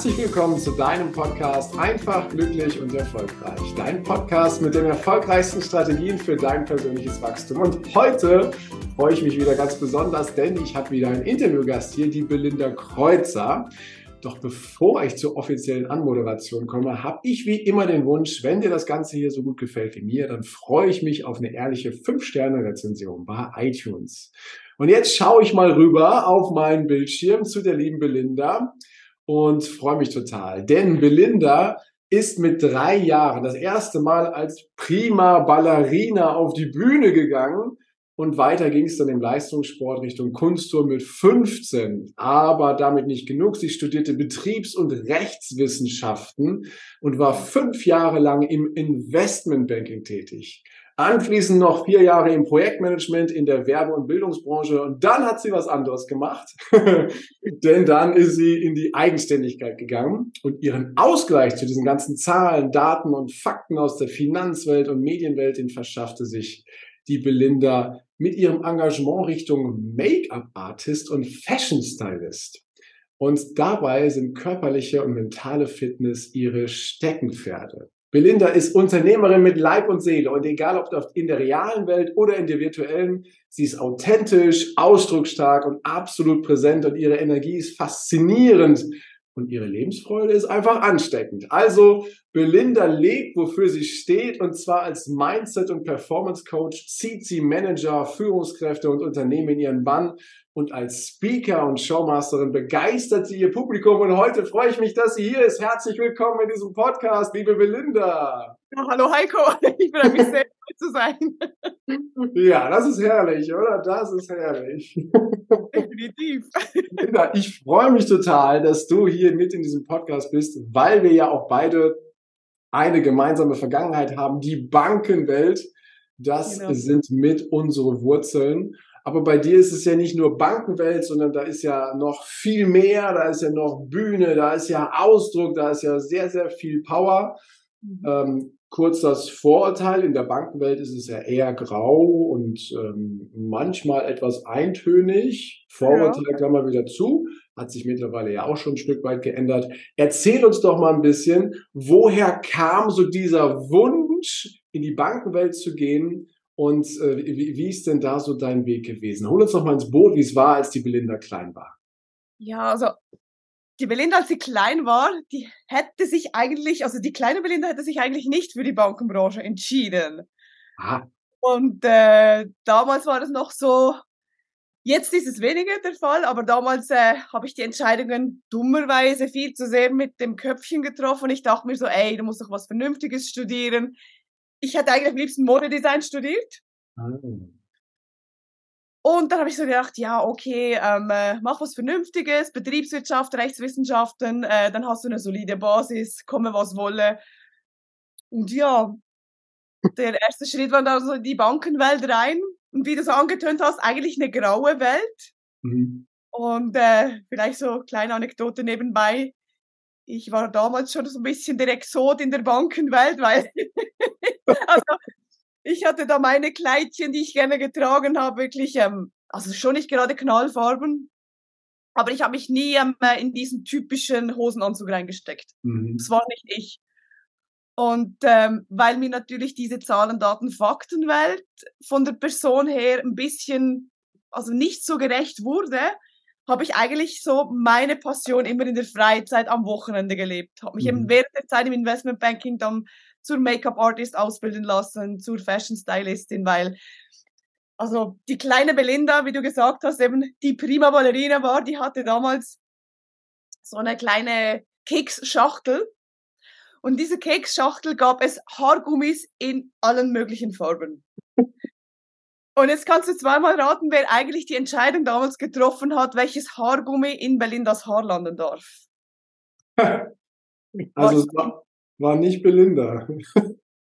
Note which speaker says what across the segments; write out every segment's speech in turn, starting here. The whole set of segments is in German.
Speaker 1: Herzlich willkommen zu deinem Podcast Einfach, glücklich und erfolgreich. Dein Podcast mit den erfolgreichsten Strategien für dein persönliches Wachstum. Und heute freue ich mich wieder ganz besonders, denn ich habe wieder einen Interviewgast hier, die Belinda Kreuzer. Doch bevor ich zur offiziellen Anmoderation komme, habe ich wie immer den Wunsch, wenn dir das Ganze hier so gut gefällt wie mir, dann freue ich mich auf eine ehrliche 5-Sterne-Rezension bei iTunes. Und jetzt schaue ich mal rüber auf meinen Bildschirm zu der lieben Belinda und freue mich total. Denn Belinda ist mit drei Jahren das erste Mal als prima Ballerina auf die Bühne gegangen und weiter ging es dann im Leistungssport Richtung Kunstturm mit 15. Aber damit nicht genug. Sie studierte Betriebs- und Rechtswissenschaften und war fünf Jahre lang im Investmentbanking tätig. Anschließend noch vier Jahre im Projektmanagement in der Werbe- und Bildungsbranche und dann hat sie was anderes gemacht, denn dann ist sie in die Eigenständigkeit gegangen und ihren Ausgleich zu diesen ganzen Zahlen, Daten und Fakten aus der Finanzwelt und Medienwelt, den verschaffte sich die Belinda mit ihrem Engagement Richtung Make-up-Artist und Fashion-Stylist. Und dabei sind körperliche und mentale Fitness ihre Steckenpferde. Belinda ist Unternehmerin mit Leib und Seele und egal ob in der realen Welt oder in der virtuellen, sie ist authentisch, ausdrucksstark und absolut präsent und ihre Energie ist faszinierend und ihre Lebensfreude ist einfach ansteckend. Also Belinda lebt, wofür sie steht und zwar als Mindset- und Performance Coach zieht sie Manager, Führungskräfte und Unternehmen in ihren Bann und als Speaker und Showmasterin begeistert sie ihr Publikum. Und heute freue ich mich, dass sie hier ist. Herzlich willkommen in diesem Podcast, liebe Belinda.
Speaker 2: Ja, hallo Heiko, ich bin bisschen sehr zu sein.
Speaker 1: Ja, das ist herrlich, oder? Das ist herrlich.
Speaker 2: Definitiv.
Speaker 1: Ich freue mich total, dass du hier mit in diesem Podcast bist, weil wir ja auch beide eine gemeinsame Vergangenheit haben, die Bankenwelt. Das genau. sind mit unsere Wurzeln. Aber bei dir ist es ja nicht nur Bankenwelt, sondern da ist ja noch viel mehr, da ist ja noch Bühne, da ist ja Ausdruck, da ist ja sehr, sehr viel Power. Mhm. Ähm, kurz das Vorurteil, in der Bankenwelt ist es ja eher grau und ähm, manchmal etwas eintönig. Vorurteil ja. Klammer wieder zu, hat sich mittlerweile ja auch schon ein Stück weit geändert. Erzähl uns doch mal ein bisschen, woher kam so dieser Wunsch, in die Bankenwelt zu gehen und äh, wie, wie ist denn da so dein Weg gewesen? Hol uns doch mal ins Boot, wie es war, als die Belinda klein war.
Speaker 2: Ja, also die Belinda, als sie klein war, die hätte sich eigentlich, also die kleine Belinda hätte sich eigentlich nicht für die Bankenbranche entschieden. Aha. Und äh, damals war es noch so, jetzt ist es weniger der Fall, aber damals äh, habe ich die Entscheidungen dummerweise viel zu sehr mit dem Köpfchen getroffen. Ich dachte mir so, ey, du musst doch was Vernünftiges studieren ich hätte eigentlich am liebsten Modedesign studiert. Mhm. Und dann habe ich so gedacht, ja, okay, ähm, äh, mach was Vernünftiges, Betriebswirtschaft, Rechtswissenschaften, äh, dann hast du eine solide Basis, komme was wolle. Und ja, der erste Schritt war dann so in die Bankenwelt rein. Und wie du so angetönt hast, eigentlich eine graue Welt. Mhm. Und äh, vielleicht so kleine Anekdote nebenbei ich war damals schon so ein bisschen der Exot in der Bankenwelt, weil also ich hatte da meine Kleidchen, die ich gerne getragen habe, wirklich, ähm, also schon nicht gerade Knallfarben, aber ich habe mich nie ähm, in diesen typischen Hosenanzug reingesteckt. Mhm. Das war nicht ich. Und ähm, weil mir natürlich diese Zahlen, Daten, Faktenwelt von der Person her ein bisschen, also nicht so gerecht wurde, habe ich eigentlich so meine Passion immer in der Freizeit am Wochenende gelebt. Habe mich mhm. eben während der Zeit im Investmentbanking dann zur Make-up-Artist ausbilden lassen, zur Fashion-Stylistin, weil also die kleine Belinda, wie du gesagt hast, eben die prima Ballerina war, die hatte damals so eine kleine Keksschachtel. Und diese Keksschachtel gab es Haargummis in allen möglichen Farben. Und jetzt kannst du zweimal raten, wer eigentlich die Entscheidung damals getroffen hat, welches Haargummi in Belindas Haar landen darf.
Speaker 1: Also es war, war nicht Belinda.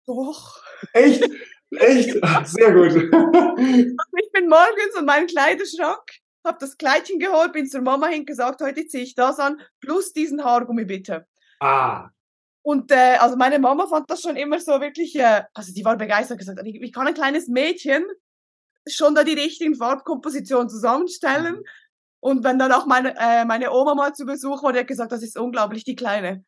Speaker 2: Doch.
Speaker 1: Echt? Echt? Sehr gut.
Speaker 2: Ich bin morgens in meinem Kleiderschrank, habe das Kleidchen geholt, bin zur Mama hingesagt, heute ziehe ich das an, plus diesen Haargummi bitte.
Speaker 1: Ah.
Speaker 2: Und äh, also meine Mama fand das schon immer so wirklich, äh, also die war begeistert, gesagt, ich kann ein kleines Mädchen schon da die richtigen Farbkompositionen zusammenstellen. Mhm. Und wenn dann auch meine, äh, meine Oma mal zu Besuch war, die hat gesagt, das ist unglaublich, die Kleine.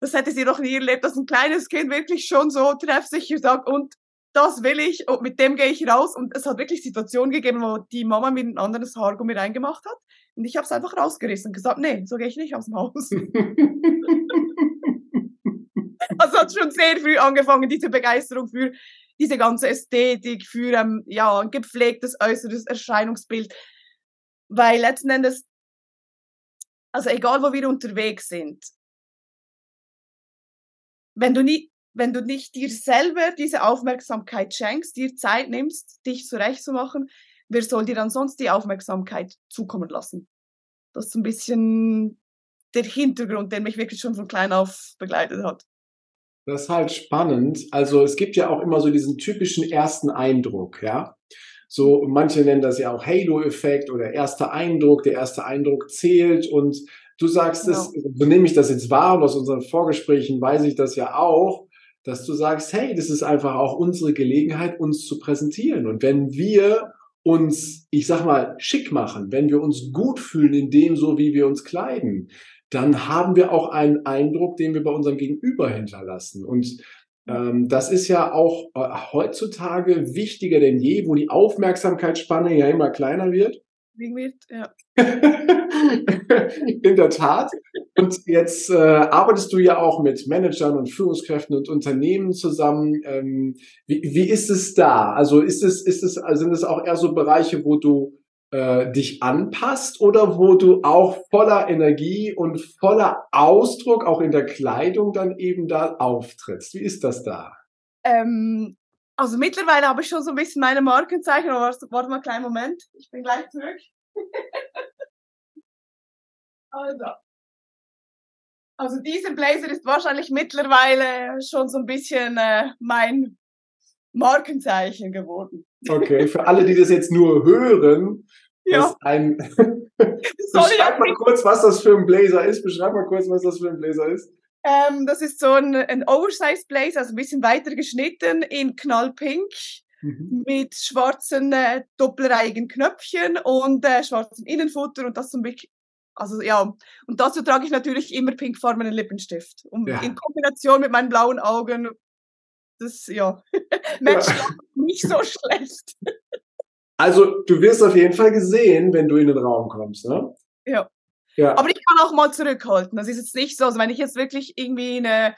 Speaker 2: Das hätte sie noch nie erlebt, dass ein kleines Kind wirklich schon so treffsicher sagt, und das will ich, und mit dem gehe ich raus. Und es hat wirklich Situationen gegeben, wo die Mama mir ein anderes Haargummi reingemacht hat. Und ich habe es einfach rausgerissen und gesagt, nee, so gehe ich nicht aus dem Haus. also hat schon sehr früh angefangen, diese Begeisterung für diese ganze Ästhetik, für ähm, ja, ein gepflegtes äußeres Erscheinungsbild. Weil letzten Endes, also egal wo wir unterwegs sind, wenn du, nie, wenn du nicht dir selber diese Aufmerksamkeit schenkst, dir Zeit nimmst, dich zurechtzumachen, wer soll dir dann sonst die Aufmerksamkeit zukommen lassen? Das ist ein bisschen der Hintergrund, der mich wirklich schon von klein auf begleitet hat.
Speaker 1: Das ist halt spannend. Also es gibt ja auch immer so diesen typischen ersten Eindruck, ja. So, manche nennen das ja auch Halo-Effekt oder erster Eindruck. Der erste Eindruck zählt und du sagst genau. es, so nehme ich das jetzt wahr und aus unseren Vorgesprächen weiß ich das ja auch, dass du sagst, hey, das ist einfach auch unsere Gelegenheit, uns zu präsentieren. Und wenn wir uns, ich sag mal, schick machen, wenn wir uns gut fühlen in dem, so wie wir uns kleiden, dann haben wir auch einen Eindruck, den wir bei unserem Gegenüber hinterlassen. Und ähm, das ist ja auch äh, heutzutage wichtiger denn je, wo die Aufmerksamkeitsspanne ja immer kleiner wird.
Speaker 2: Wird, ja.
Speaker 1: In der Tat. Und jetzt äh, arbeitest du ja auch mit Managern und Führungskräften und Unternehmen zusammen. Ähm, wie, wie ist es da? Also ist es, ist es, also sind es auch eher so Bereiche, wo du äh, dich anpasst oder wo du auch voller Energie und voller Ausdruck auch in der Kleidung dann eben da auftrittst? Wie ist das da?
Speaker 2: Ähm, also mittlerweile habe ich schon so ein bisschen meine Markenzeichen, aber warte, warte mal einen kleinen Moment, ich bin gleich zurück. also. Also dieser Blazer ist wahrscheinlich mittlerweile schon so ein bisschen äh, mein Markenzeichen geworden.
Speaker 1: Okay, für alle, die das jetzt nur hören, ja. ein. Beschreib mal kurz, was das für ein Blazer ist. Beschreib mal kurz, was das für ein Blazer ist.
Speaker 2: Ähm, das ist so ein, ein Oversize Blazer, also ein bisschen weiter geschnitten in knallpink. Mhm. mit schwarzen äh, doppelreihigen Knöpfchen und äh, schwarzem Innenfutter und das zum Beispiel also ja, und dazu trage ich natürlich immer pinkfarbenen Lippenstift. Um, ja. In Kombination mit meinen blauen Augen das, ja, matcht ja. nicht so schlecht.
Speaker 1: Also, du wirst auf jeden Fall gesehen, wenn du in den Raum kommst, ne?
Speaker 2: Ja. Ja. Aber ich kann auch mal zurückhalten. Das ist jetzt nicht so, also wenn ich jetzt wirklich irgendwie eine,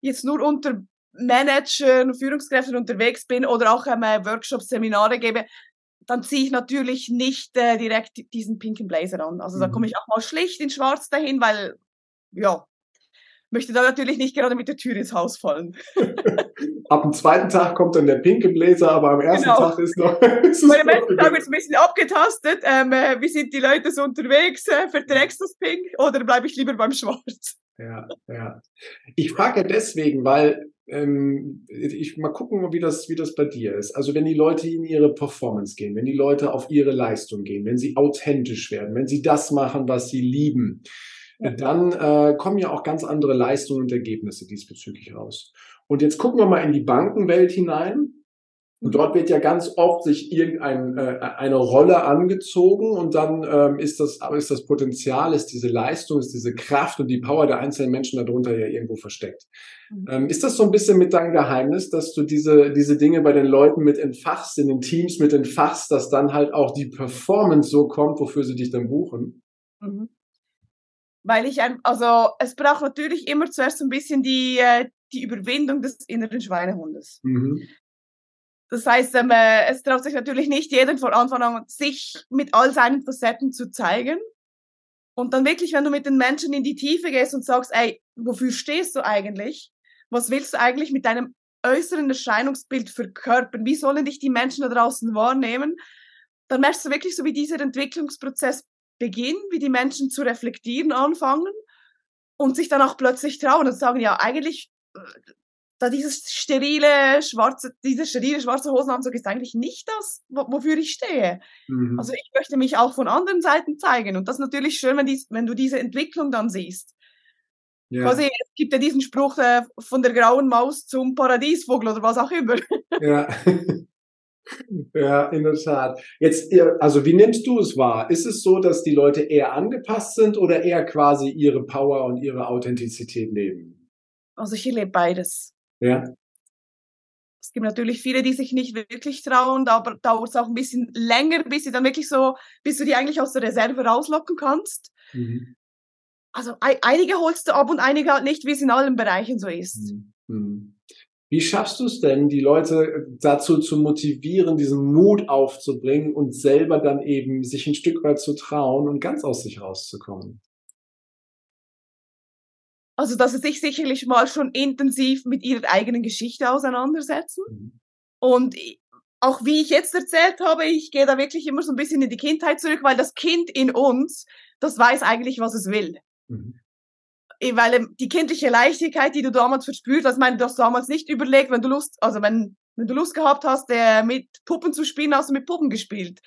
Speaker 2: jetzt nur unter Managern, Führungskräften unterwegs bin oder auch ähm, Workshops, Seminare gebe, dann ziehe ich natürlich nicht äh, direkt diesen pinken Blazer an. Also mhm. da komme ich auch mal schlicht in schwarz dahin, weil, ja, möchte da natürlich nicht gerade mit der Tür ins Haus fallen.
Speaker 1: Ab dem zweiten Tag kommt dann der pinke Bläser, aber am ersten genau. Tag ist noch.
Speaker 2: ist Bei dem ersten Tag wird es ein bisschen abgetastet. Ähm, äh, wie sind die Leute so unterwegs? Äh, verträgst du das Pink oder bleibe ich lieber beim Schwarz?
Speaker 1: Ja, ja. Ich frage ja deswegen, weil ähm, ich mal gucken, wie das, wie das bei dir ist. Also wenn die Leute in ihre Performance gehen, wenn die Leute auf ihre Leistung gehen, wenn sie authentisch werden, wenn sie das machen, was sie lieben, dann äh, kommen ja auch ganz andere Leistungen und Ergebnisse diesbezüglich raus. Und jetzt gucken wir mal in die Bankenwelt hinein. Und dort wird ja ganz oft sich irgendeine äh, eine Rolle angezogen und dann ähm, ist das, aber ist das Potenzial, ist diese Leistung, ist diese Kraft und die Power der einzelnen Menschen darunter ja irgendwo versteckt. Mhm. Ähm, ist das so ein bisschen mit deinem Geheimnis, dass du diese, diese Dinge bei den Leuten mit entfachst, in den Teams mit entfachst, dass dann halt auch die Performance so kommt, wofür sie dich dann buchen? Mhm
Speaker 2: weil ich ein, also es braucht natürlich immer zuerst ein bisschen die, äh, die Überwindung des inneren Schweinehundes. Mhm. Das heißt, ähm, äh, es traut sich natürlich nicht jeder von Anfang an, sich mit all seinen Facetten zu zeigen. Und dann wirklich, wenn du mit den Menschen in die Tiefe gehst und sagst, ey, wofür stehst du eigentlich? Was willst du eigentlich mit deinem äußeren Erscheinungsbild verkörpern? Wie sollen dich die Menschen da draußen wahrnehmen? Dann merkst du wirklich so, wie dieser Entwicklungsprozess Beginn, wie die Menschen zu reflektieren anfangen und sich dann auch plötzlich trauen und sagen, ja, eigentlich, äh, da dieses sterile schwarze, dieser sterile schwarze Hosenanzug ist eigentlich nicht das, wofür ich stehe. Mhm. Also ich möchte mich auch von anderen Seiten zeigen und das ist natürlich schön, wenn, dies, wenn du diese Entwicklung dann siehst. Ja. Quasi, es gibt ja diesen Spruch äh, von der grauen Maus zum Paradiesvogel oder was auch immer.
Speaker 1: Ja. Ja, in der Tat. Jetzt, also wie nimmst du es wahr? Ist es so, dass die Leute eher angepasst sind oder eher quasi ihre Power und ihre Authentizität leben?
Speaker 2: Also ich erlebe beides.
Speaker 1: Ja.
Speaker 2: Es gibt natürlich viele, die sich nicht wirklich trauen, da dauert es auch ein bisschen länger, bis sie dann wirklich so, bis du die eigentlich aus der Reserve rauslocken kannst. Mhm. Also einige holst du ab und einige halt nicht, wie es in allen Bereichen so ist. Mhm.
Speaker 1: Wie schaffst du es denn, die Leute dazu zu motivieren, diesen Mut aufzubringen und selber dann eben sich ein Stück weit zu trauen und ganz aus sich rauszukommen?
Speaker 2: Also, dass sie sich sicherlich mal schon intensiv mit ihrer eigenen Geschichte auseinandersetzen. Mhm. Und auch wie ich jetzt erzählt habe, ich gehe da wirklich immer so ein bisschen in die Kindheit zurück, weil das Kind in uns, das weiß eigentlich, was es will. Mhm weil ähm, die kindliche Leichtigkeit, die du damals verspürt hast, meine, du hast damals nicht überlegt, wenn du Lust, also wenn, wenn du Lust gehabt hast, äh, mit Puppen zu spielen, hast du mit Puppen gespielt.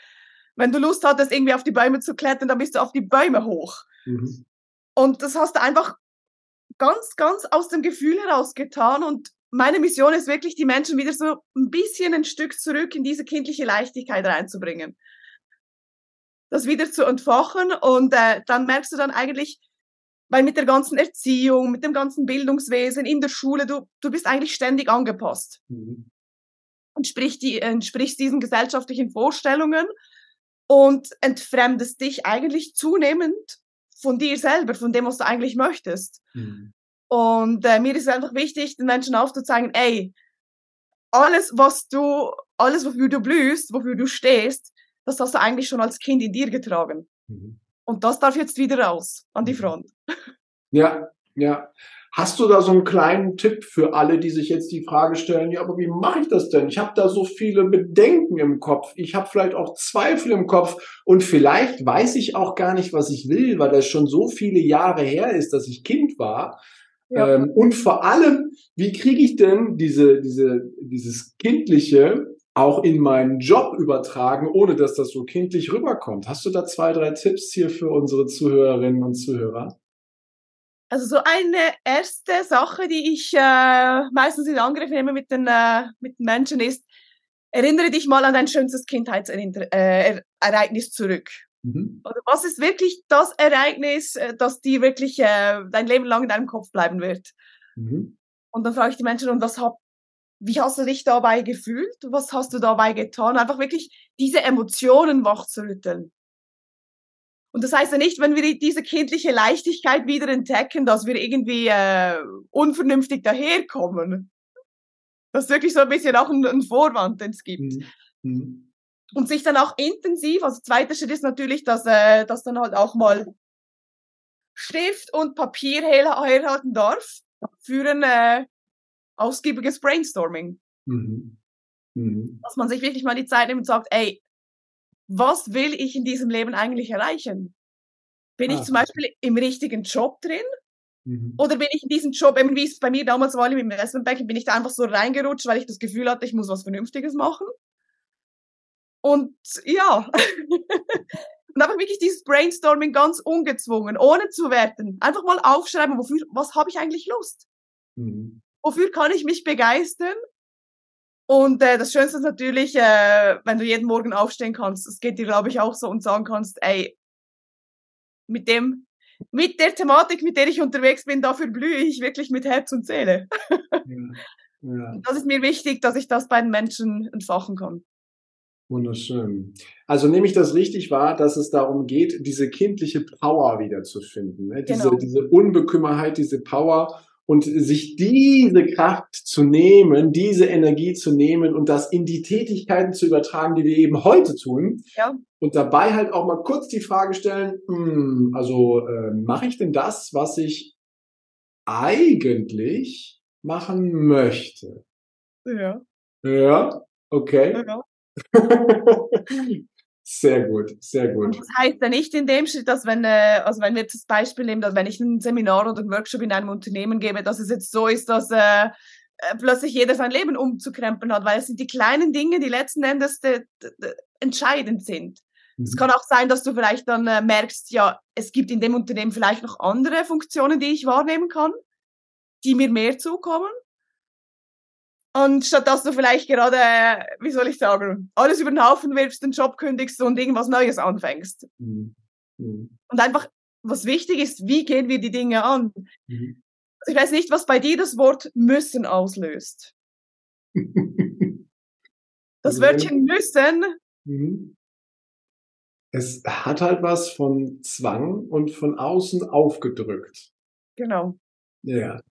Speaker 2: Wenn du Lust hattest, irgendwie auf die Bäume zu klettern, dann bist du auf die Bäume hoch. Mhm. Und das hast du einfach ganz, ganz aus dem Gefühl heraus getan. Und meine Mission ist wirklich, die Menschen wieder so ein bisschen ein Stück zurück in diese kindliche Leichtigkeit reinzubringen. Das wieder zu entfachen und äh, dann merkst du dann eigentlich, weil mit der ganzen Erziehung, mit dem ganzen Bildungswesen in der Schule, du, du bist eigentlich ständig angepasst. Mhm. Und sprich die, entsprichst diesen gesellschaftlichen Vorstellungen und entfremdest dich eigentlich zunehmend von dir selber, von dem, was du eigentlich möchtest. Mhm. Und äh, mir ist es einfach wichtig, den Menschen aufzuzeigen, ey, alles, was du, alles, wofür du blühst, wofür du stehst, das hast du eigentlich schon als Kind in dir getragen. Mhm. Und das darf jetzt wieder raus an die mhm. Front.
Speaker 1: Ja, ja. Hast du da so einen kleinen Tipp für alle, die sich jetzt die Frage stellen, ja, aber wie mache ich das denn? Ich habe da so viele Bedenken im Kopf. Ich habe vielleicht auch Zweifel im Kopf und vielleicht weiß ich auch gar nicht, was ich will, weil das schon so viele Jahre her ist, dass ich Kind war. Ja. Ähm, und vor allem, wie kriege ich denn diese, diese, dieses Kindliche auch in meinen Job übertragen, ohne dass das so kindlich rüberkommt. Hast du da zwei, drei Tipps hier für unsere Zuhörerinnen und Zuhörer?
Speaker 2: Also so eine erste Sache, die ich äh, meistens in Angriff nehme mit den, äh, mit den Menschen ist, erinnere dich mal an dein schönstes Kindheitsereignis äh, zurück. Mhm. Oder was ist wirklich das Ereignis, äh, das dir wirklich äh, dein Leben lang in deinem Kopf bleiben wird? Mhm. Und dann frage ich die Menschen, und was hab, wie hast du dich dabei gefühlt? Was hast du dabei getan? Einfach wirklich diese Emotionen wachzurütteln. Und das heißt ja nicht, wenn wir diese kindliche Leichtigkeit wieder entdecken, dass wir irgendwie äh, unvernünftig daherkommen. Das ist wirklich so ein bisschen auch ein, ein Vorwand, den es gibt. Mhm. mhm. Und sich dann auch intensiv, also zweiter Schritt ist natürlich, dass, äh, dass dann halt auch mal Stift und Papier herhalten darf für ein äh, ausgiebiges Brainstorming. Mhm. Mhm. Dass man sich wirklich mal die Zeit nimmt und sagt, ey, was will ich in diesem Leben eigentlich erreichen? Bin ah. ich zum Beispiel im richtigen Job drin? Mhm. Oder bin ich in diesem Job, eben wie es bei mir damals war im Investmentbanking, bin ich da einfach so reingerutscht, weil ich das Gefühl hatte, ich muss was Vernünftiges machen? Und ja, und einfach wirklich dieses Brainstorming ganz ungezwungen, ohne zu werten. Einfach mal aufschreiben, wofür, was habe ich eigentlich Lust? Mhm wofür kann ich mich begeistern? Und äh, das Schönste ist natürlich, äh, wenn du jeden Morgen aufstehen kannst. Das geht dir, glaube ich, auch so und sagen kannst, ey, mit dem, mit der Thematik, mit der ich unterwegs bin, dafür blühe ich wirklich mit Herz und Seele. ja, ja. Das ist mir wichtig, dass ich das bei den Menschen entfachen kann.
Speaker 1: Wunderschön. Also nehme ich das richtig wahr, dass es darum geht, diese kindliche Power wiederzufinden. Ne? Diese, genau. diese Unbekümmerheit, diese Power und sich diese Kraft zu nehmen, diese Energie zu nehmen und das in die Tätigkeiten zu übertragen, die wir eben heute tun. Ja. Und dabei halt auch mal kurz die Frage stellen, hm, also äh, mache ich denn das, was ich eigentlich machen möchte?
Speaker 2: Ja.
Speaker 1: Ja, okay. Ja. Sehr gut, sehr gut.
Speaker 2: Das heißt ja nicht in dem Schritt, dass wenn, äh, also wenn wir das Beispiel nehmen, dass wenn ich ein Seminar oder ein Workshop in einem Unternehmen gebe, dass es jetzt so ist, dass äh, äh plötzlich jeder sein Leben umzukrempeln hat, weil es sind die kleinen Dinge, die letzten Endes de, de, de entscheidend sind. Mhm. Es kann auch sein, dass du vielleicht dann äh, merkst, ja, es gibt in dem Unternehmen vielleicht noch andere Funktionen, die ich wahrnehmen kann, die mir mehr zukommen. Und statt dass du vielleicht gerade, wie soll ich sagen, alles über den Haufen wirfst, den Job kündigst und irgendwas Neues anfängst. Mhm. Mhm. Und einfach, was wichtig ist, wie gehen wir die Dinge an? Mhm. Also ich weiß nicht, was bei dir das Wort müssen auslöst. das also Wörtchen müssen. Mhm.
Speaker 1: Es hat halt was von Zwang und von außen aufgedrückt.
Speaker 2: Genau.
Speaker 1: Ja.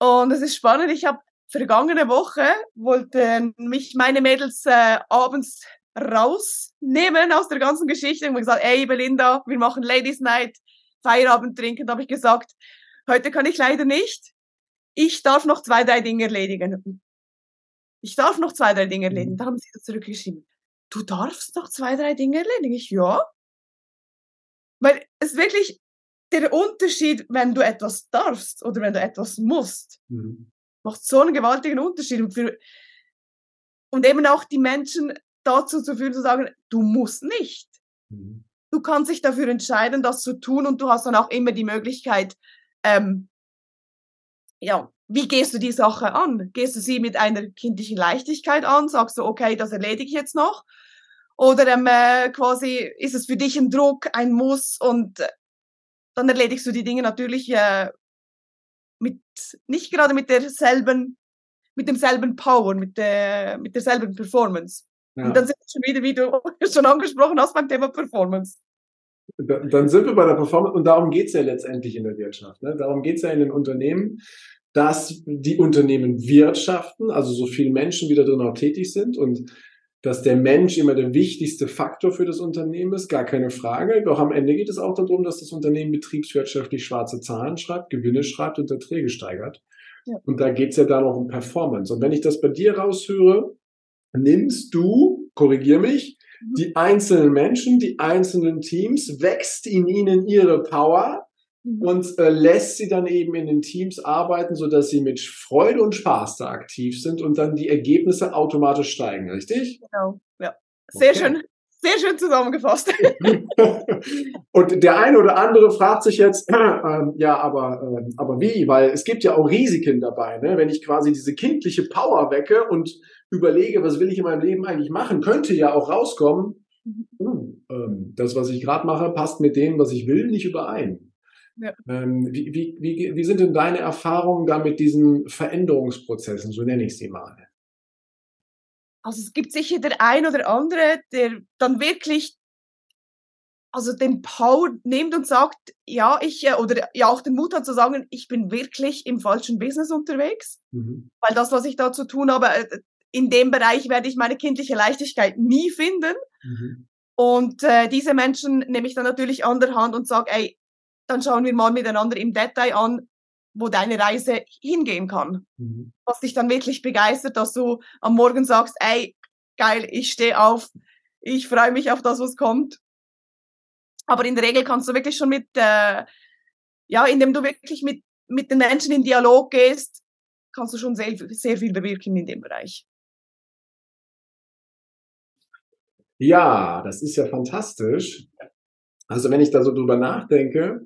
Speaker 2: Und es ist spannend, ich habe vergangene Woche wollten mich meine Mädels äh, abends rausnehmen aus der ganzen Geschichte und gesagt, ey Belinda, wir machen Ladies Night, Feierabend trinken. Da habe ich gesagt, heute kann ich leider nicht. Ich darf noch zwei, drei Dinge erledigen. Ich darf noch zwei, drei Dinge erledigen. Da haben sie zurückgeschrieben. Du darfst noch zwei, drei Dinge erledigen. Ich, ja. Weil es wirklich der Unterschied, wenn du etwas darfst oder wenn du etwas musst. Mhm macht so einen gewaltigen Unterschied. Und, für, und eben auch die Menschen dazu zu führen, zu sagen, du musst nicht. Mhm. Du kannst dich dafür entscheiden, das zu tun und du hast dann auch immer die Möglichkeit, ähm, ja, wie gehst du die Sache an? Gehst du sie mit einer kindlichen Leichtigkeit an? Sagst du, okay, das erledige ich jetzt noch? Oder ähm, äh, quasi ist es für dich ein Druck, ein Muss und äh, dann erledigst du die Dinge natürlich äh, mit, nicht gerade mit derselben, mit demselben Power, mit der, mit derselben Performance. Ja. Und dann sind wir schon wieder, wie du schon angesprochen hast, beim Thema Performance.
Speaker 1: Dann sind wir bei der Performance und darum geht es ja letztendlich in der Wirtschaft. Ne? Darum geht es ja in den Unternehmen, dass die Unternehmen wirtschaften, also so viele Menschen wieder drin auch tätig sind und dass der Mensch immer der wichtigste Faktor für das Unternehmen ist, gar keine Frage. Doch am Ende geht es auch darum, dass das Unternehmen betriebswirtschaftlich schwarze Zahlen schreibt, Gewinne schreibt und Erträge steigert. Ja. Und da geht es ja dann auch um Performance. Und wenn ich das bei dir raushöre, nimmst du, korrigier mich, mhm. die einzelnen Menschen, die einzelnen Teams, wächst in ihnen ihre Power Mhm. und äh, lässt sie dann eben in den Teams arbeiten, so dass sie mit Freude und Spaß da aktiv sind und dann die Ergebnisse automatisch steigen, richtig?
Speaker 2: Genau, ja. Sehr okay. schön. Sehr schön zusammengefasst.
Speaker 1: und der eine oder andere fragt sich jetzt, äh, äh, ja, aber, äh, aber wie? Weil es gibt ja auch Risiken dabei. Ne? Wenn ich quasi diese kindliche Power wecke und überlege, was will ich in meinem Leben eigentlich machen, könnte ja auch rauskommen, uh, das, was ich gerade mache, passt mit dem, was ich will, nicht überein. Ja. Ähm, wie, wie, wie, wie sind denn deine Erfahrungen da mit diesen Veränderungsprozessen, so nenne ich sie mal?
Speaker 2: Also es gibt sicher der ein oder andere, der dann wirklich also den Power nimmt und sagt, ja, ich, äh, oder ja auch den Mut hat zu sagen, ich bin wirklich im falschen Business unterwegs, mhm. weil das, was ich da zu tun habe, äh, in dem Bereich werde ich meine kindliche Leichtigkeit nie finden. Mhm. Und äh, diese Menschen nehme ich dann natürlich an der Hand und sage, ey, dann schauen wir mal miteinander im Detail an, wo deine Reise hingehen kann. Mhm. Was dich dann wirklich begeistert, dass du am Morgen sagst, ey, geil, ich stehe auf, ich freue mich auf das, was kommt. Aber in der Regel kannst du wirklich schon mit, äh, ja, indem du wirklich mit, mit den Menschen in Dialog gehst, kannst du schon sehr, sehr viel bewirken in dem Bereich.
Speaker 1: Ja, das ist ja fantastisch. Also wenn ich da so drüber nachdenke,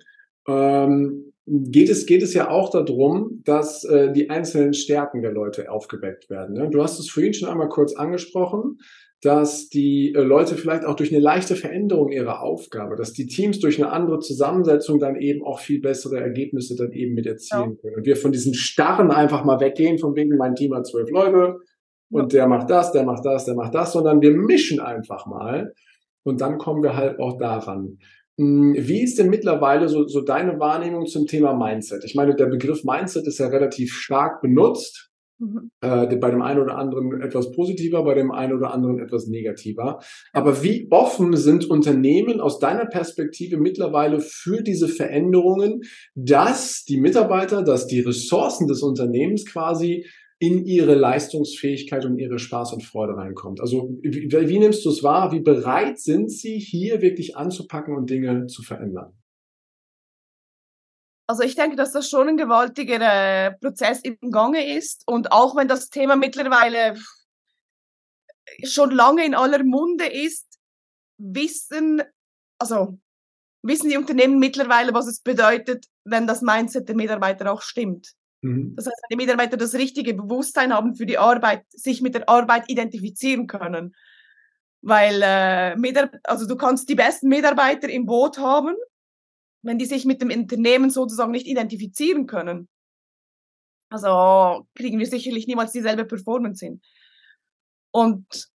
Speaker 1: ähm, geht es, geht es ja auch darum, dass äh, die einzelnen Stärken der Leute aufgeweckt werden. Ne? Du hast es vorhin schon einmal kurz angesprochen, dass die äh, Leute vielleicht auch durch eine leichte Veränderung ihrer Aufgabe, dass die Teams durch eine andere Zusammensetzung dann eben auch viel bessere Ergebnisse dann eben mit erzielen ja. können. Und wir von diesen Starren einfach mal weggehen, von wegen, mein Team hat zwölf Leute und ja. der macht das, der macht das, der macht das, sondern wir mischen einfach mal und dann kommen wir halt auch daran. Hm, wie ist denn mittlerweile so, so deine Wahrnehmung zum Thema Mindset? Ich meine, der Begriff Mindset ist ja relativ stark benutzt. Mhm. Äh, bei dem einen oder anderen etwas positiver, bei dem einen oder anderen etwas negativer. Aber wie offen sind Unternehmen aus deiner Perspektive mittlerweile für diese Veränderungen, dass die Mitarbeiter, dass die Ressourcen des Unternehmens quasi in ihre Leistungsfähigkeit und ihre Spaß und Freude reinkommt. Also wie, wie nimmst du es wahr? Wie bereit sind sie, hier wirklich anzupacken und Dinge zu verändern?
Speaker 2: Also ich denke, dass das schon ein gewaltiger äh, Prozess im Gange ist. Und auch wenn das Thema mittlerweile schon lange in aller Munde ist, wissen, also wissen die Unternehmen mittlerweile, was es bedeutet, wenn das Mindset der Mitarbeiter auch stimmt. Mhm. Das heißt, wenn die Mitarbeiter das richtige Bewusstsein haben für die Arbeit, sich mit der Arbeit identifizieren können. Weil äh, also du kannst die besten Mitarbeiter im Boot haben, wenn die sich mit dem Unternehmen sozusagen nicht identifizieren können. Also kriegen wir sicherlich niemals dieselbe Performance hin. Und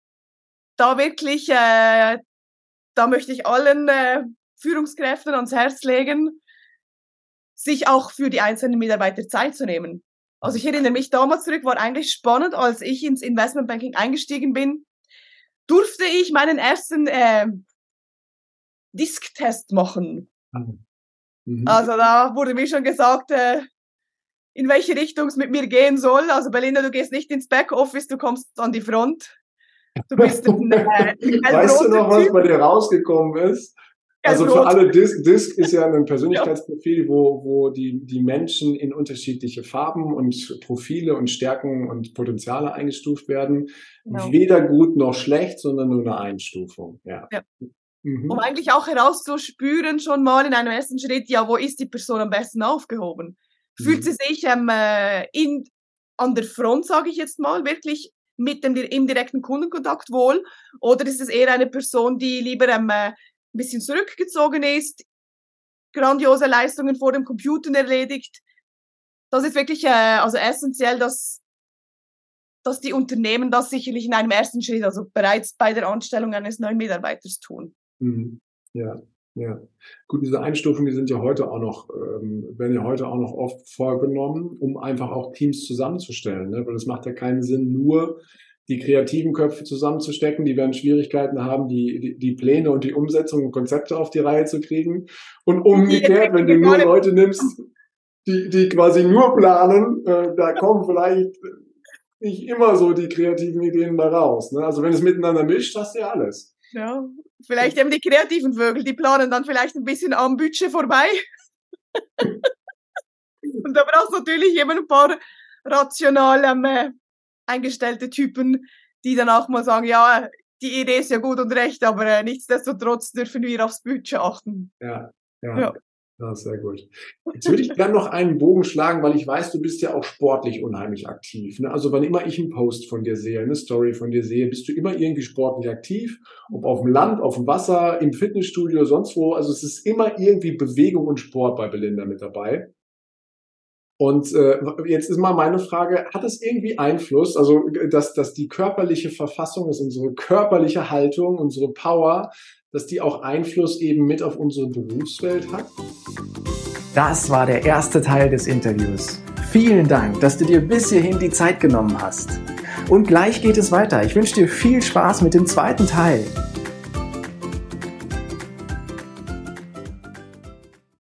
Speaker 2: da wirklich, äh, da möchte ich allen äh, Führungskräften ans Herz legen, sich auch für die einzelnen Mitarbeiter Zeit zu nehmen. Also ich erinnere mich damals zurück, war eigentlich spannend, als ich ins Investmentbanking eingestiegen bin, durfte ich meinen ersten äh, Disk-Test machen. Mhm. Also da wurde mir schon gesagt, äh, in welche Richtung es mit mir gehen soll. Also Belinda, du gehst nicht ins Backoffice, du kommst an die Front.
Speaker 1: Du bist ein, äh, weißt du noch, was bei dir rausgekommen ist? Also für alle, Disc, Disc ist ja ein Persönlichkeitsprofil, wo, wo die, die Menschen in unterschiedliche Farben und Profile und Stärken und Potenziale eingestuft werden. Genau. Weder gut noch schlecht, sondern nur eine Einstufung. Ja. ja.
Speaker 2: Mhm. Um eigentlich auch herauszuspüren, schon mal in einem ersten Schritt, ja, wo ist die Person am besten aufgehoben? Fühlt mhm. sie sich ähm, äh, in, an der Front, sage ich jetzt mal, wirklich mit dem im direkten Kundenkontakt wohl? Oder ist es eher eine Person, die lieber ähm, äh, ein bisschen zurückgezogen ist, grandiose Leistungen vor dem Computer erledigt. Das ist wirklich äh, also essentiell, dass, dass die Unternehmen das sicherlich in einem ersten Schritt, also bereits bei der Anstellung eines neuen Mitarbeiters tun.
Speaker 1: Mhm. Ja, ja. Gut, diese Einstufungen, die sind ja heute auch noch, ähm, werden ja heute auch noch oft vorgenommen, um einfach auch Teams zusammenzustellen. Ne? Weil es macht ja keinen Sinn, nur die kreativen Köpfe zusammenzustecken. Die werden Schwierigkeiten haben, die, die, die Pläne und die Umsetzung und Konzepte auf die Reihe zu kriegen. Und umgekehrt, wenn du nur Leute nimmst, die, die quasi nur planen, äh, da kommen vielleicht nicht immer so die kreativen Ideen bei raus. Ne? Also wenn es miteinander mischt, hast du ja alles.
Speaker 2: Ja, vielleicht eben die kreativen Vögel, die planen dann vielleicht ein bisschen am Budget vorbei. und da brauchst du natürlich eben ein paar rational ähm, eingestellte Typen, die dann auch mal sagen, ja, die Idee ist ja gut und recht, aber äh, nichtsdestotrotz dürfen wir aufs Budget achten.
Speaker 1: Ja, ja. ja. Ja, sehr gut. Jetzt würde ich gerne noch einen Bogen schlagen, weil ich weiß, du bist ja auch sportlich unheimlich aktiv. Ne? Also wann immer ich einen Post von dir sehe, eine Story von dir sehe, bist du immer irgendwie sportlich aktiv. Ob auf dem Land, auf dem Wasser, im Fitnessstudio, sonst wo. Also es ist immer irgendwie Bewegung und Sport bei Belinda mit dabei. Und äh, jetzt ist mal meine Frage, hat es irgendwie Einfluss, also dass, dass die körperliche Verfassung ist, unsere körperliche Haltung, unsere Power, dass die auch Einfluss eben mit auf unsere Berufswelt hat?
Speaker 3: Das war der erste Teil des Interviews. Vielen Dank, dass du dir bis hierhin die Zeit genommen hast. Und gleich geht es weiter. Ich wünsche dir viel Spaß mit dem zweiten Teil.